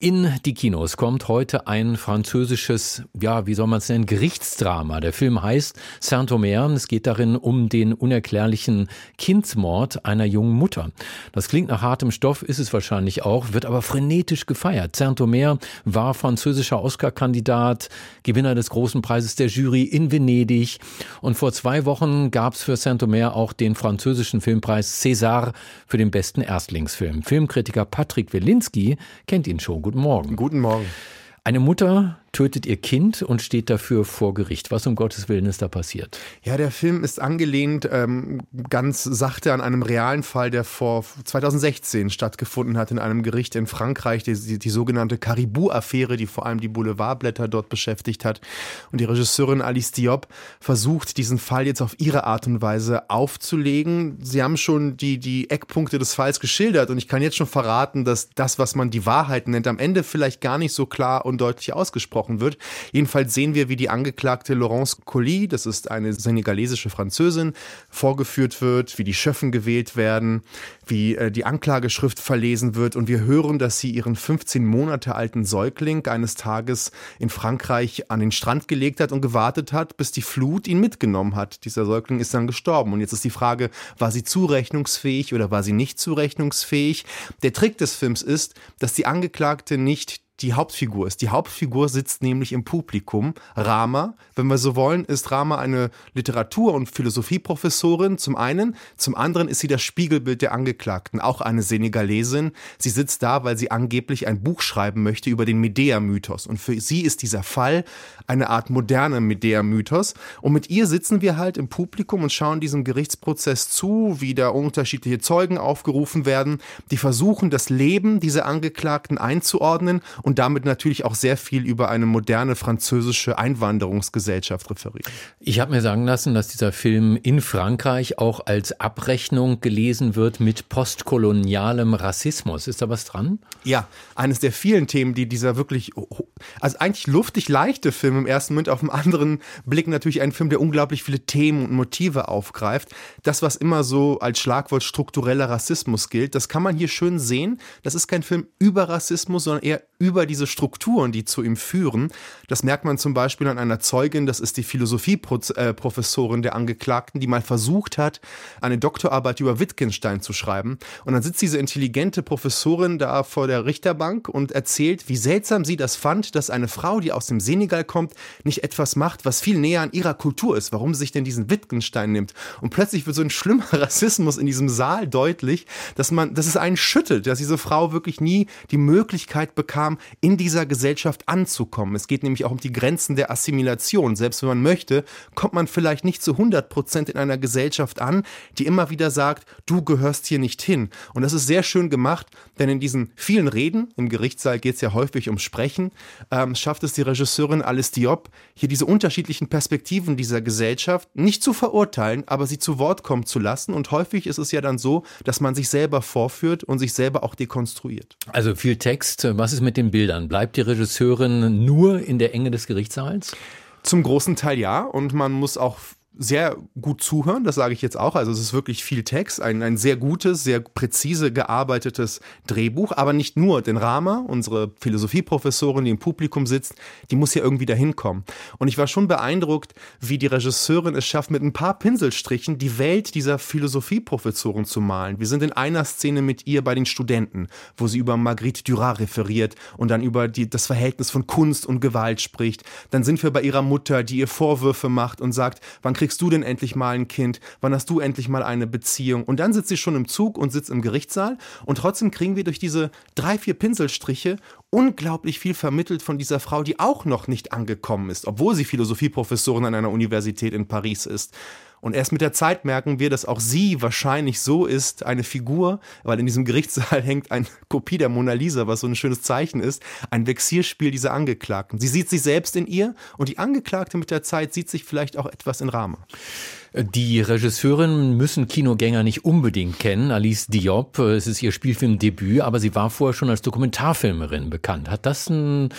in die Kinos kommt heute ein französisches, ja, wie soll man es nennen, Gerichtsdrama. Der Film heißt Saint-Omer. Es geht darin um den unerklärlichen Kindsmord einer jungen Mutter. Das klingt nach hartem Stoff, ist es wahrscheinlich auch, wird aber frenetisch gefeiert. Saint-Omer war französischer Oscar-Kandidat, Gewinner des großen Preises der Jury in Venedig. Und vor zwei Wochen gab es für Saint-Omer auch den französischen Filmpreis César für den besten Erstlingsfilm. Filmkritiker Patrick Welinski kennt ihn schon. Guten Morgen. Guten Morgen. Eine Mutter tötet ihr Kind und steht dafür vor Gericht. Was um Gottes Willen ist da passiert? Ja, der Film ist angelehnt ähm, ganz sachte an einem realen Fall, der vor 2016 stattgefunden hat in einem Gericht in Frankreich, die, die, die sogenannte Caribou-Affäre, die vor allem die Boulevardblätter dort beschäftigt hat. Und die Regisseurin Alice Diop versucht, diesen Fall jetzt auf ihre Art und Weise aufzulegen. Sie haben schon die, die Eckpunkte des Falls geschildert und ich kann jetzt schon verraten, dass das, was man die Wahrheit nennt, am Ende vielleicht gar nicht so klar und deutlich ausgesprochen gesprochen wird. Jedenfalls sehen wir, wie die Angeklagte Laurence Colli, das ist eine senegalesische Französin, vorgeführt wird, wie die Schöffen gewählt werden, wie äh, die Anklageschrift verlesen wird und wir hören, dass sie ihren 15 Monate alten Säugling eines Tages in Frankreich an den Strand gelegt hat und gewartet hat, bis die Flut ihn mitgenommen hat. Dieser Säugling ist dann gestorben und jetzt ist die Frage, war sie zurechnungsfähig oder war sie nicht zurechnungsfähig? Der Trick des Films ist, dass die Angeklagte nicht die Hauptfigur ist. Die Hauptfigur sitzt nämlich im Publikum. Rama, wenn wir so wollen, ist Rama eine Literatur- und Philosophieprofessorin zum einen, zum anderen ist sie das Spiegelbild der Angeklagten, auch eine Senegalesin. Sie sitzt da, weil sie angeblich ein Buch schreiben möchte über den Medea-Mythos. Und für sie ist dieser Fall eine Art moderner Medea-Mythos. Und mit ihr sitzen wir halt im Publikum und schauen diesem Gerichtsprozess zu, wie da unterschiedliche Zeugen aufgerufen werden, die versuchen, das Leben dieser Angeklagten einzuordnen und damit natürlich auch sehr viel über eine moderne französische Einwanderungsgesellschaft referiert. Ich habe mir sagen lassen, dass dieser Film in Frankreich auch als Abrechnung gelesen wird mit postkolonialem Rassismus. Ist da was dran? Ja, eines der vielen Themen, die dieser wirklich, also eigentlich luftig leichte Film im ersten Moment auf dem anderen Blick natürlich ein Film, der unglaublich viele Themen und Motive aufgreift. Das, was immer so als Schlagwort struktureller Rassismus gilt, das kann man hier schön sehen. Das ist kein Film über Rassismus, sondern eher über diese Strukturen, die zu ihm führen. Das merkt man zum Beispiel an einer Zeugin, das ist die Philosophieprofessorin der Angeklagten, die mal versucht hat, eine Doktorarbeit über Wittgenstein zu schreiben. Und dann sitzt diese intelligente Professorin da vor der Richterbank und erzählt, wie seltsam sie das fand, dass eine Frau, die aus dem Senegal kommt, nicht etwas macht, was viel näher an ihrer Kultur ist, warum sie sich denn diesen Wittgenstein nimmt. Und plötzlich wird so ein schlimmer Rassismus in diesem Saal deutlich, dass man, dass es einen schüttelt, dass diese Frau wirklich nie die Möglichkeit bekam, in dieser Gesellschaft anzukommen. Es geht nämlich auch um die Grenzen der Assimilation. Selbst wenn man möchte, kommt man vielleicht nicht zu 100 Prozent in einer Gesellschaft an, die immer wieder sagt, du gehörst hier nicht hin. Und das ist sehr schön gemacht, denn in diesen vielen Reden, im Gerichtssaal geht es ja häufig um Sprechen, ähm, schafft es die Regisseurin Alice Diop, hier diese unterschiedlichen Perspektiven dieser Gesellschaft nicht zu verurteilen, aber sie zu Wort kommen zu lassen. Und häufig ist es ja dann so, dass man sich selber vorführt und sich selber auch dekonstruiert. Also viel Text. Was ist mit dem Bildern. Bleibt die Regisseurin nur in der Enge des Gerichtssaals? Zum großen Teil ja. Und man muss auch sehr gut zuhören, das sage ich jetzt auch. Also es ist wirklich viel Text, ein, ein sehr gutes, sehr präzise gearbeitetes Drehbuch, aber nicht nur. Denn Rama, unsere Philosophieprofessorin, die im Publikum sitzt, die muss ja irgendwie dahin kommen. Und ich war schon beeindruckt, wie die Regisseurin es schafft, mit ein paar Pinselstrichen die Welt dieser Philosophieprofessorin zu malen. Wir sind in einer Szene mit ihr bei den Studenten, wo sie über Marguerite Duras referiert und dann über die, das Verhältnis von Kunst und Gewalt spricht. Dann sind wir bei ihrer Mutter, die ihr Vorwürfe macht und sagt, wann kriegst kriegst du denn endlich mal ein Kind? Wann hast du endlich mal eine Beziehung? Und dann sitzt sie schon im Zug und sitzt im Gerichtssaal und trotzdem kriegen wir durch diese drei, vier Pinselstriche unglaublich viel vermittelt von dieser Frau, die auch noch nicht angekommen ist, obwohl sie Philosophieprofessorin an einer Universität in Paris ist. Und erst mit der Zeit merken wir, dass auch sie wahrscheinlich so ist, eine Figur, weil in diesem Gerichtssaal hängt eine Kopie der Mona Lisa, was so ein schönes Zeichen ist, ein Vexierspiel dieser Angeklagten. Sie sieht sich selbst in ihr und die Angeklagte mit der Zeit sieht sich vielleicht auch etwas in Rama. Die Regisseurin müssen Kinogänger nicht unbedingt kennen. Alice Diop, es ist ihr Spielfilmdebüt, aber sie war vorher schon als Dokumentarfilmerin bekannt. Hat das ein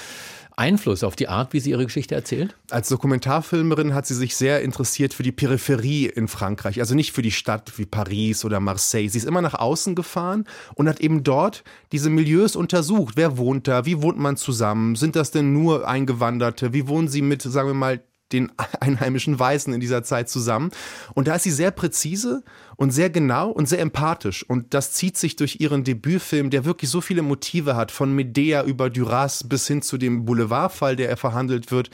Einfluss auf die Art, wie sie ihre Geschichte erzählt? Als Dokumentarfilmerin hat sie sich sehr interessiert für die Peripherie in Frankreich, also nicht für die Stadt wie Paris oder Marseille. Sie ist immer nach außen gefahren und hat eben dort diese Milieus untersucht. Wer wohnt da? Wie wohnt man zusammen? Sind das denn nur Eingewanderte? Wie wohnen sie mit, sagen wir mal, den einheimischen Weißen in dieser Zeit zusammen. Und da ist sie sehr präzise und sehr genau und sehr empathisch. Und das zieht sich durch ihren Debütfilm, der wirklich so viele Motive hat, von Medea über Duras bis hin zu dem Boulevardfall, der er verhandelt wird.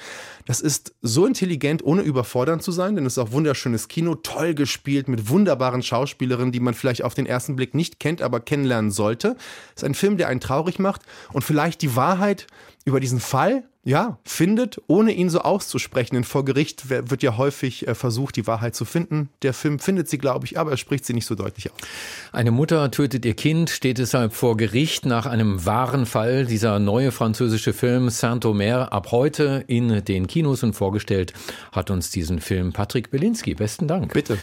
Das ist so intelligent, ohne überfordernd zu sein, denn es ist auch wunderschönes Kino, toll gespielt mit wunderbaren Schauspielerinnen, die man vielleicht auf den ersten Blick nicht kennt, aber kennenlernen sollte. Es ist ein Film, der einen traurig macht und vielleicht die Wahrheit über diesen Fall ja, findet, ohne ihn so auszusprechen. Denn vor Gericht wird ja häufig äh, versucht, die Wahrheit zu finden. Der Film findet sie, glaube ich, aber er spricht sie nicht so deutlich aus. Eine Mutter tötet ihr Kind, steht deshalb vor Gericht nach einem wahren Fall. Dieser neue französische Film Saint-Omer ab heute in den Kinos und vorgestellt hat uns diesen Film Patrick Belinski. Besten Dank. Bitte.